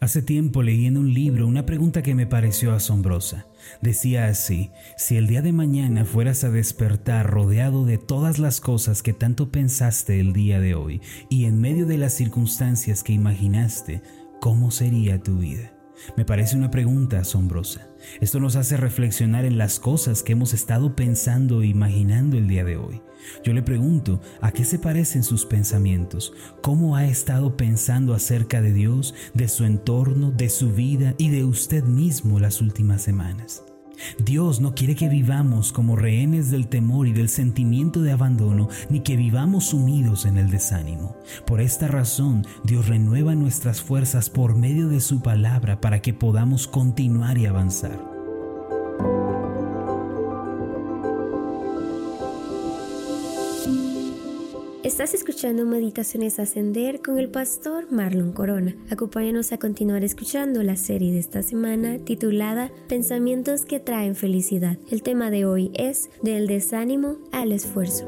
Hace tiempo leí en un libro una pregunta que me pareció asombrosa. Decía así, si el día de mañana fueras a despertar rodeado de todas las cosas que tanto pensaste el día de hoy y en medio de las circunstancias que imaginaste, ¿cómo sería tu vida? Me parece una pregunta asombrosa. Esto nos hace reflexionar en las cosas que hemos estado pensando e imaginando el día de hoy. Yo le pregunto, ¿a qué se parecen sus pensamientos? ¿Cómo ha estado pensando acerca de Dios, de su entorno, de su vida y de usted mismo las últimas semanas? Dios no quiere que vivamos como rehenes del temor y del sentimiento de abandono, ni que vivamos sumidos en el desánimo. Por esta razón, Dios renueva nuestras fuerzas por medio de su palabra para que podamos continuar y avanzar. Estás escuchando Meditaciones Ascender con el pastor Marlon Corona. Acompáñanos a continuar escuchando la serie de esta semana titulada Pensamientos que traen felicidad. El tema de hoy es Del desánimo al esfuerzo.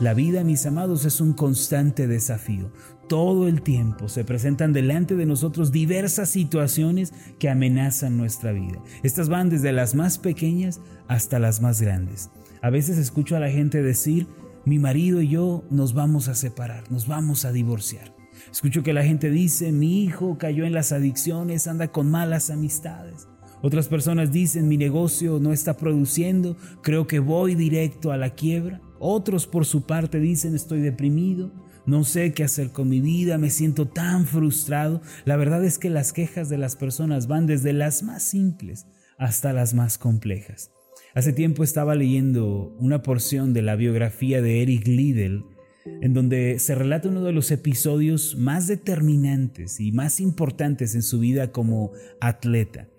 La vida, mis amados, es un constante desafío. Todo el tiempo se presentan delante de nosotros diversas situaciones que amenazan nuestra vida. Estas van desde las más pequeñas hasta las más grandes. A veces escucho a la gente decir, mi marido y yo nos vamos a separar, nos vamos a divorciar. Escucho que la gente dice, mi hijo cayó en las adicciones, anda con malas amistades. Otras personas dicen, mi negocio no está produciendo, creo que voy directo a la quiebra. Otros por su parte dicen, estoy deprimido, no sé qué hacer con mi vida, me siento tan frustrado. La verdad es que las quejas de las personas van desde las más simples hasta las más complejas. Hace tiempo estaba leyendo una porción de la biografía de Eric Liddell, en donde se relata uno de los episodios más determinantes y más importantes en su vida como atleta.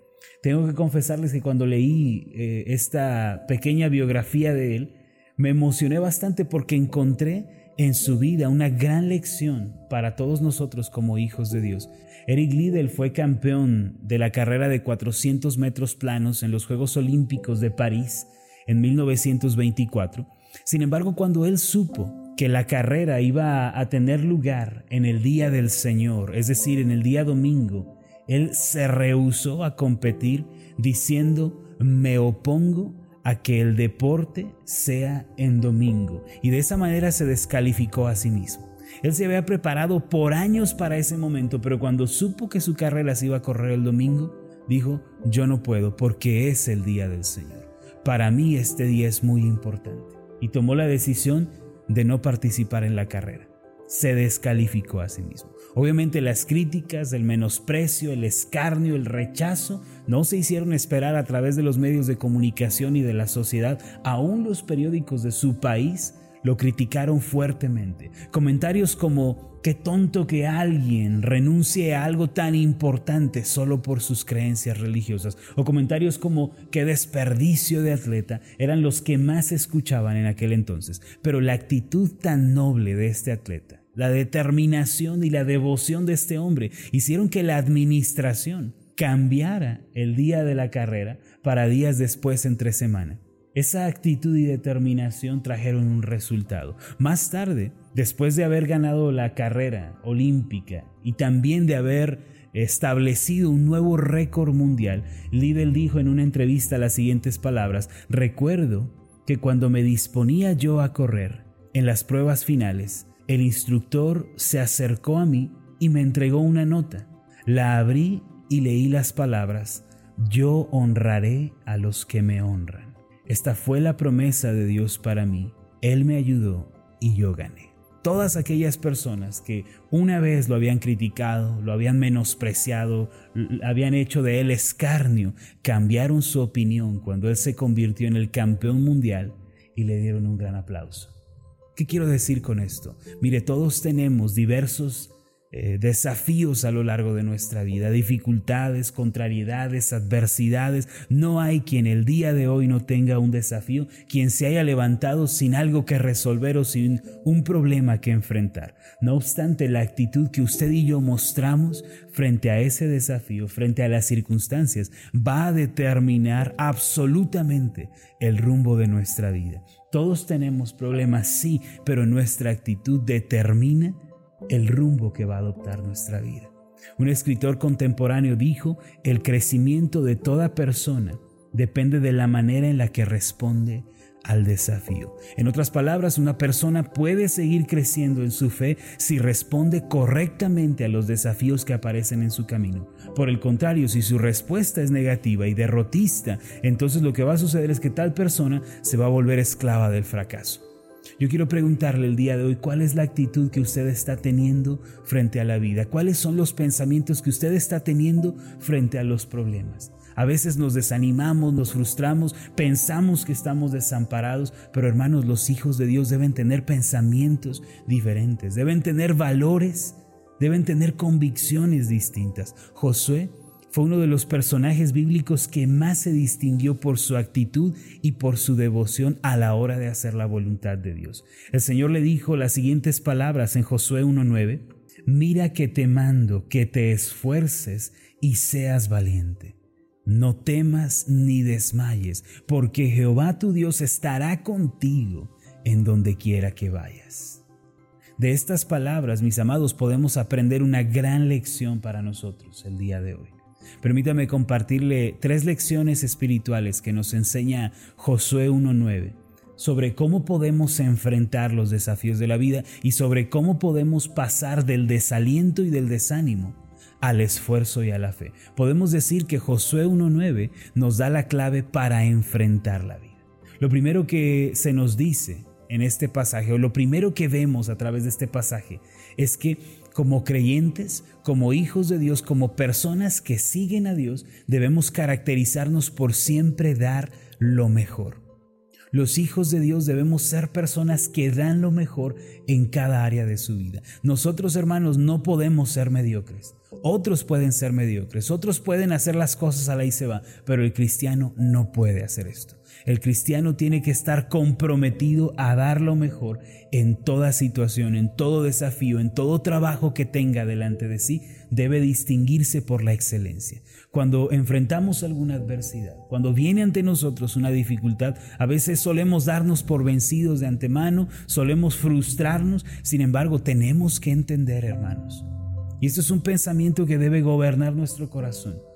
Tengo que confesarles que cuando leí eh, esta pequeña biografía de él, me emocioné bastante porque encontré en su vida una gran lección para todos nosotros como hijos de Dios. Eric Liddell fue campeón de la carrera de 400 metros planos en los Juegos Olímpicos de París en 1924. Sin embargo, cuando él supo que la carrera iba a tener lugar en el día del Señor, es decir, en el día domingo, él se rehusó a competir diciendo, me opongo a que el deporte sea en domingo. Y de esa manera se descalificó a sí mismo. Él se había preparado por años para ese momento, pero cuando supo que su carrera se iba a correr el domingo, dijo, yo no puedo porque es el día del Señor. Para mí este día es muy importante. Y tomó la decisión de no participar en la carrera. Se descalificó a sí mismo. Obviamente las críticas, el menosprecio, el escarnio, el rechazo no se hicieron esperar a través de los medios de comunicación y de la sociedad. Aún los periódicos de su país lo criticaron fuertemente. Comentarios como, qué tonto que alguien renuncie a algo tan importante solo por sus creencias religiosas. O comentarios como, qué desperdicio de atleta eran los que más escuchaban en aquel entonces. Pero la actitud tan noble de este atleta, la determinación y la devoción de este hombre hicieron que la administración cambiara el día de la carrera para días después entre semana. Esa actitud y determinación trajeron un resultado. Más tarde, después de haber ganado la carrera olímpica y también de haber establecido un nuevo récord mundial, Liddell dijo en una entrevista las siguientes palabras, recuerdo que cuando me disponía yo a correr en las pruebas finales, el instructor se acercó a mí y me entregó una nota. La abrí y leí las palabras, yo honraré a los que me honran. Esta fue la promesa de Dios para mí. Él me ayudó y yo gané. Todas aquellas personas que una vez lo habían criticado, lo habían menospreciado, habían hecho de él escarnio, cambiaron su opinión cuando él se convirtió en el campeón mundial y le dieron un gran aplauso. ¿Qué quiero decir con esto? Mire, todos tenemos diversos eh, desafíos a lo largo de nuestra vida, dificultades, contrariedades, adversidades. No hay quien el día de hoy no tenga un desafío, quien se haya levantado sin algo que resolver o sin un problema que enfrentar. No obstante, la actitud que usted y yo mostramos frente a ese desafío, frente a las circunstancias, va a determinar absolutamente el rumbo de nuestra vida. Todos tenemos problemas, sí, pero nuestra actitud determina el rumbo que va a adoptar nuestra vida. Un escritor contemporáneo dijo, el crecimiento de toda persona depende de la manera en la que responde al desafío. En otras palabras, una persona puede seguir creciendo en su fe si responde correctamente a los desafíos que aparecen en su camino. Por el contrario, si su respuesta es negativa y derrotista, entonces lo que va a suceder es que tal persona se va a volver esclava del fracaso. Yo quiero preguntarle el día de hoy cuál es la actitud que usted está teniendo frente a la vida, cuáles son los pensamientos que usted está teniendo frente a los problemas. A veces nos desanimamos, nos frustramos, pensamos que estamos desamparados, pero hermanos, los hijos de Dios deben tener pensamientos diferentes, deben tener valores, deben tener convicciones distintas. Josué fue uno de los personajes bíblicos que más se distinguió por su actitud y por su devoción a la hora de hacer la voluntad de Dios. El Señor le dijo las siguientes palabras en Josué 1.9, mira que te mando que te esfuerces y seas valiente. No temas ni desmayes, porque Jehová tu Dios estará contigo en donde quiera que vayas. De estas palabras, mis amados, podemos aprender una gran lección para nosotros el día de hoy. Permítame compartirle tres lecciones espirituales que nos enseña Josué 1.9 sobre cómo podemos enfrentar los desafíos de la vida y sobre cómo podemos pasar del desaliento y del desánimo al esfuerzo y a la fe. Podemos decir que Josué 1.9 nos da la clave para enfrentar la vida. Lo primero que se nos dice en este pasaje, o lo primero que vemos a través de este pasaje, es que como creyentes, como hijos de Dios, como personas que siguen a Dios, debemos caracterizarnos por siempre dar lo mejor. Los hijos de Dios debemos ser personas que dan lo mejor en cada área de su vida. Nosotros, hermanos, no podemos ser mediocres. Otros pueden ser mediocres, otros pueden hacer las cosas a la y se va, pero el cristiano no puede hacer esto. El cristiano tiene que estar comprometido a dar lo mejor en toda situación, en todo desafío, en todo trabajo que tenga delante de sí. Debe distinguirse por la excelencia. Cuando enfrentamos alguna adversidad, cuando viene ante nosotros una dificultad, a veces solemos darnos por vencidos de antemano, solemos frustrarnos. Sin embargo, tenemos que entender, hermanos, y esto es un pensamiento que debe gobernar nuestro corazón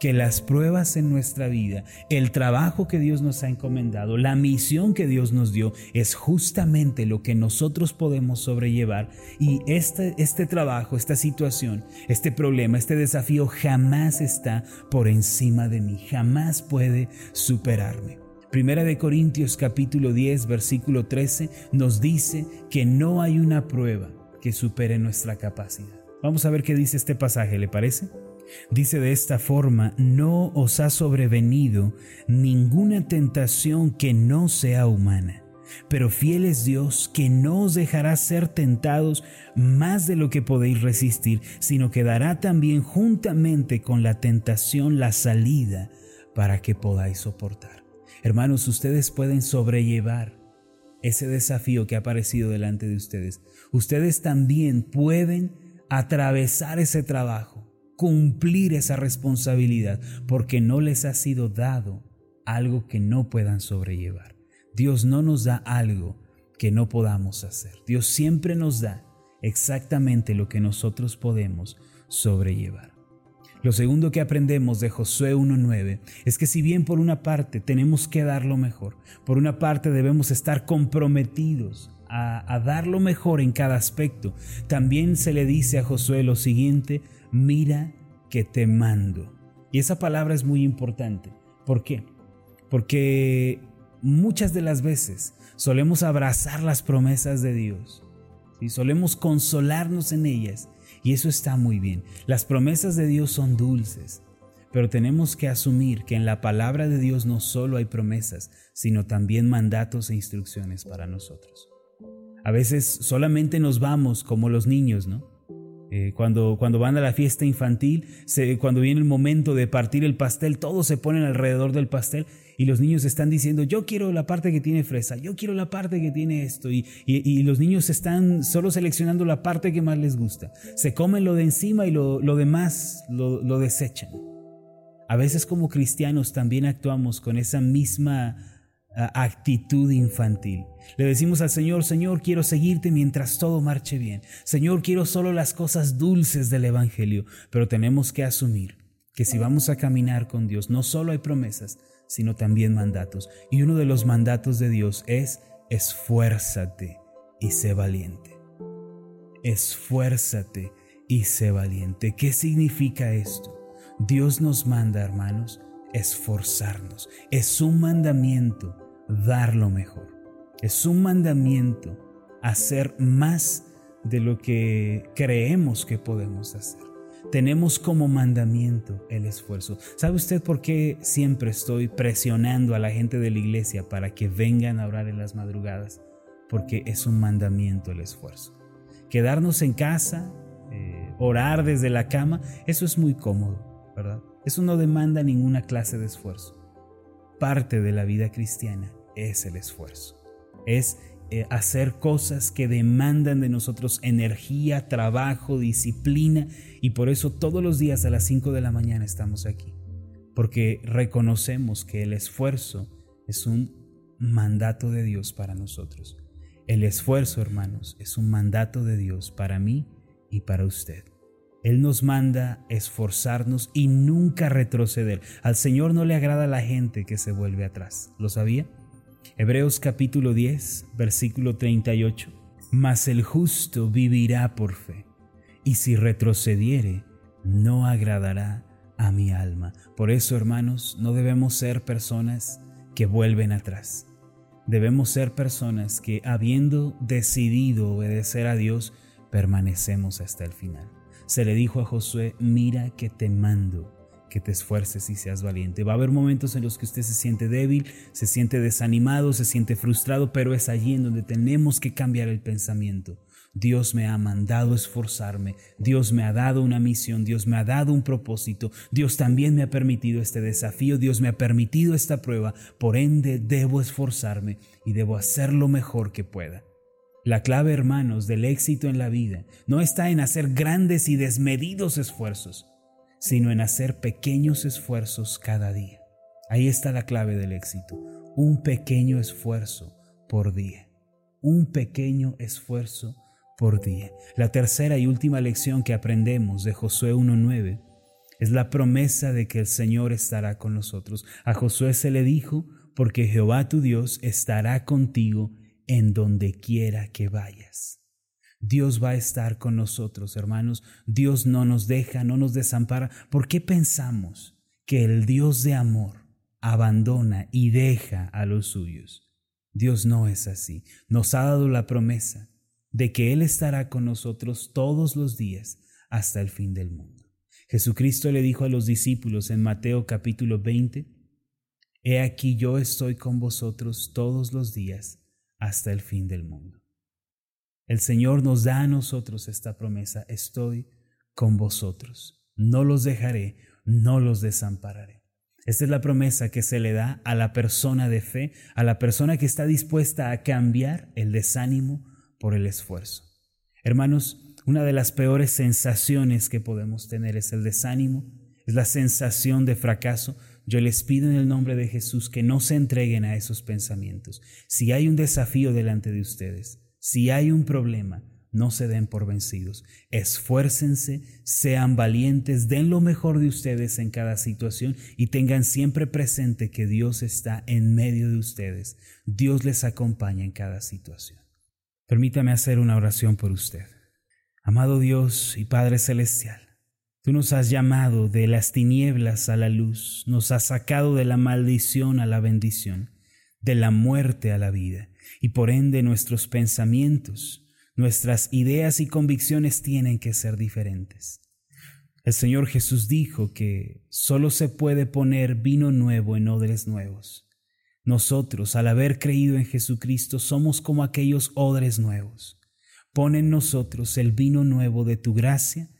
que las pruebas en nuestra vida, el trabajo que Dios nos ha encomendado, la misión que Dios nos dio, es justamente lo que nosotros podemos sobrellevar. Y este, este trabajo, esta situación, este problema, este desafío jamás está por encima de mí, jamás puede superarme. Primera de Corintios capítulo 10 versículo 13 nos dice que no hay una prueba que supere nuestra capacidad. Vamos a ver qué dice este pasaje, ¿le parece? Dice de esta forma, no os ha sobrevenido ninguna tentación que no sea humana, pero fiel es Dios que no os dejará ser tentados más de lo que podéis resistir, sino que dará también juntamente con la tentación la salida para que podáis soportar. Hermanos, ustedes pueden sobrellevar ese desafío que ha aparecido delante de ustedes. Ustedes también pueden atravesar ese trabajo cumplir esa responsabilidad porque no les ha sido dado algo que no puedan sobrellevar. Dios no nos da algo que no podamos hacer. Dios siempre nos da exactamente lo que nosotros podemos sobrellevar. Lo segundo que aprendemos de Josué 1.9 es que si bien por una parte tenemos que dar lo mejor, por una parte debemos estar comprometidos a, a dar lo mejor en cada aspecto, también se le dice a Josué lo siguiente, mira que te mando. Y esa palabra es muy importante. ¿Por qué? Porque muchas de las veces solemos abrazar las promesas de Dios y solemos consolarnos en ellas y eso está muy bien. Las promesas de Dios son dulces, pero tenemos que asumir que en la palabra de Dios no solo hay promesas, sino también mandatos e instrucciones para nosotros. A veces solamente nos vamos como los niños, ¿no? Eh, cuando, cuando van a la fiesta infantil, cuando viene el momento de partir el pastel, todos se ponen alrededor del pastel y los niños están diciendo, yo quiero la parte que tiene fresa, yo quiero la parte que tiene esto. Y, los niños están solo seleccionando la parte que más les gusta. Se comen lo de encima y lo, demás lo desechan. A veces como cristianos también actuamos con esa misma actitud infantil. Le decimos al Señor, Señor, quiero seguirte mientras todo marche bien. Señor, quiero solo las cosas dulces del Evangelio. Pero tenemos que asumir que si vamos a caminar con Dios, no solo hay promesas, sino también mandatos. Y uno de los mandatos de Dios es, esfuérzate y sé valiente. Esfuérzate y sé valiente. ¿Qué significa esto? Dios nos manda, hermanos, esforzarnos. Es un mandamiento dar lo mejor. Es un mandamiento hacer más de lo que creemos que podemos hacer. Tenemos como mandamiento el esfuerzo. ¿Sabe usted por qué siempre estoy presionando a la gente de la iglesia para que vengan a orar en las madrugadas? Porque es un mandamiento el esfuerzo. Quedarnos en casa, eh, orar desde la cama, eso es muy cómodo, ¿verdad? Eso no demanda ninguna clase de esfuerzo. Parte de la vida cristiana es el esfuerzo. Es eh, hacer cosas que demandan de nosotros energía, trabajo, disciplina y por eso todos los días a las 5 de la mañana estamos aquí. Porque reconocemos que el esfuerzo es un mandato de Dios para nosotros. El esfuerzo, hermanos, es un mandato de Dios para mí y para usted. Él nos manda esforzarnos y nunca retroceder. Al Señor no le agrada la gente que se vuelve atrás. ¿Lo sabía? Hebreos capítulo 10, versículo 38. Mas el justo vivirá por fe, y si retrocediere, no agradará a mi alma. Por eso, hermanos, no debemos ser personas que vuelven atrás. Debemos ser personas que, habiendo decidido obedecer a Dios, permanecemos hasta el final. Se le dijo a Josué, mira que te mando que te esfuerces y seas valiente. Va a haber momentos en los que usted se siente débil, se siente desanimado, se siente frustrado, pero es allí en donde tenemos que cambiar el pensamiento. Dios me ha mandado esforzarme, Dios me ha dado una misión, Dios me ha dado un propósito, Dios también me ha permitido este desafío, Dios me ha permitido esta prueba, por ende debo esforzarme y debo hacer lo mejor que pueda. La clave, hermanos, del éxito en la vida no está en hacer grandes y desmedidos esfuerzos, sino en hacer pequeños esfuerzos cada día. Ahí está la clave del éxito. Un pequeño esfuerzo por día. Un pequeño esfuerzo por día. La tercera y última lección que aprendemos de Josué 1.9 es la promesa de que el Señor estará con nosotros. A Josué se le dijo, porque Jehová tu Dios estará contigo en donde quiera que vayas. Dios va a estar con nosotros, hermanos. Dios no nos deja, no nos desampara. ¿Por qué pensamos que el Dios de amor abandona y deja a los suyos? Dios no es así. Nos ha dado la promesa de que Él estará con nosotros todos los días hasta el fin del mundo. Jesucristo le dijo a los discípulos en Mateo capítulo 20, He aquí yo estoy con vosotros todos los días hasta el fin del mundo. El Señor nos da a nosotros esta promesa, estoy con vosotros, no los dejaré, no los desampararé. Esta es la promesa que se le da a la persona de fe, a la persona que está dispuesta a cambiar el desánimo por el esfuerzo. Hermanos, una de las peores sensaciones que podemos tener es el desánimo, es la sensación de fracaso. Yo les pido en el nombre de Jesús que no se entreguen a esos pensamientos. Si hay un desafío delante de ustedes, si hay un problema, no se den por vencidos. Esfuércense, sean valientes, den lo mejor de ustedes en cada situación y tengan siempre presente que Dios está en medio de ustedes. Dios les acompaña en cada situación. Permítame hacer una oración por usted. Amado Dios y Padre Celestial, tú nos has llamado de las tinieblas a la luz, nos has sacado de la maldición a la bendición, de la muerte a la vida y por ende nuestros pensamientos, nuestras ideas y convicciones tienen que ser diferentes. El Señor Jesús dijo que solo se puede poner vino nuevo en odres nuevos. Nosotros, al haber creído en Jesucristo, somos como aquellos odres nuevos. Pon en nosotros el vino nuevo de tu gracia,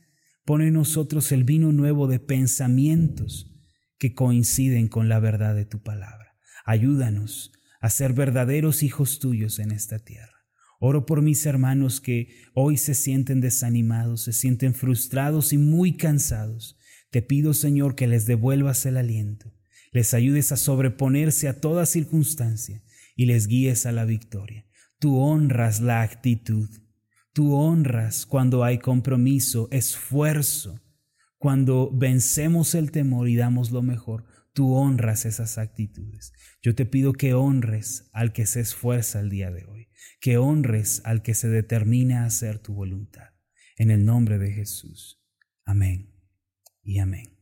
pon en nosotros el vino nuevo de pensamientos que coinciden con la verdad de tu palabra. Ayúdanos a ser verdaderos hijos tuyos en esta tierra. Oro por mis hermanos que hoy se sienten desanimados, se sienten frustrados y muy cansados. Te pido, Señor, que les devuelvas el aliento, les ayudes a sobreponerse a toda circunstancia, y les guíes a la victoria. Tú honras la actitud. Tú honras cuando hay compromiso, esfuerzo, cuando vencemos el temor y damos lo mejor. Tú honras esas actitudes. Yo te pido que honres al que se esfuerza el día de hoy, que honres al que se determina a hacer tu voluntad. En el nombre de Jesús. Amén y amén.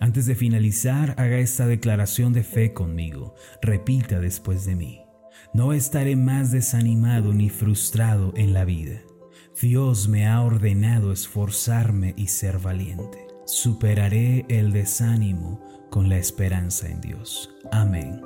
Antes de finalizar, haga esta declaración de fe conmigo. Repita después de mí. No estaré más desanimado ni frustrado en la vida. Dios me ha ordenado esforzarme y ser valiente. Superaré el desánimo con la esperanza en Dios. Amén.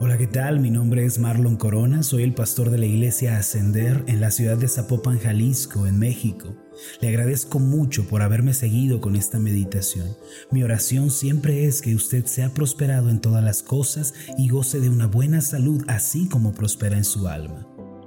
Hola, ¿qué tal? Mi nombre es Marlon Corona, soy el pastor de la iglesia Ascender en la ciudad de Zapopan, Jalisco, en México. Le agradezco mucho por haberme seguido con esta meditación. Mi oración siempre es que usted sea prosperado en todas las cosas y goce de una buena salud así como prospera en su alma.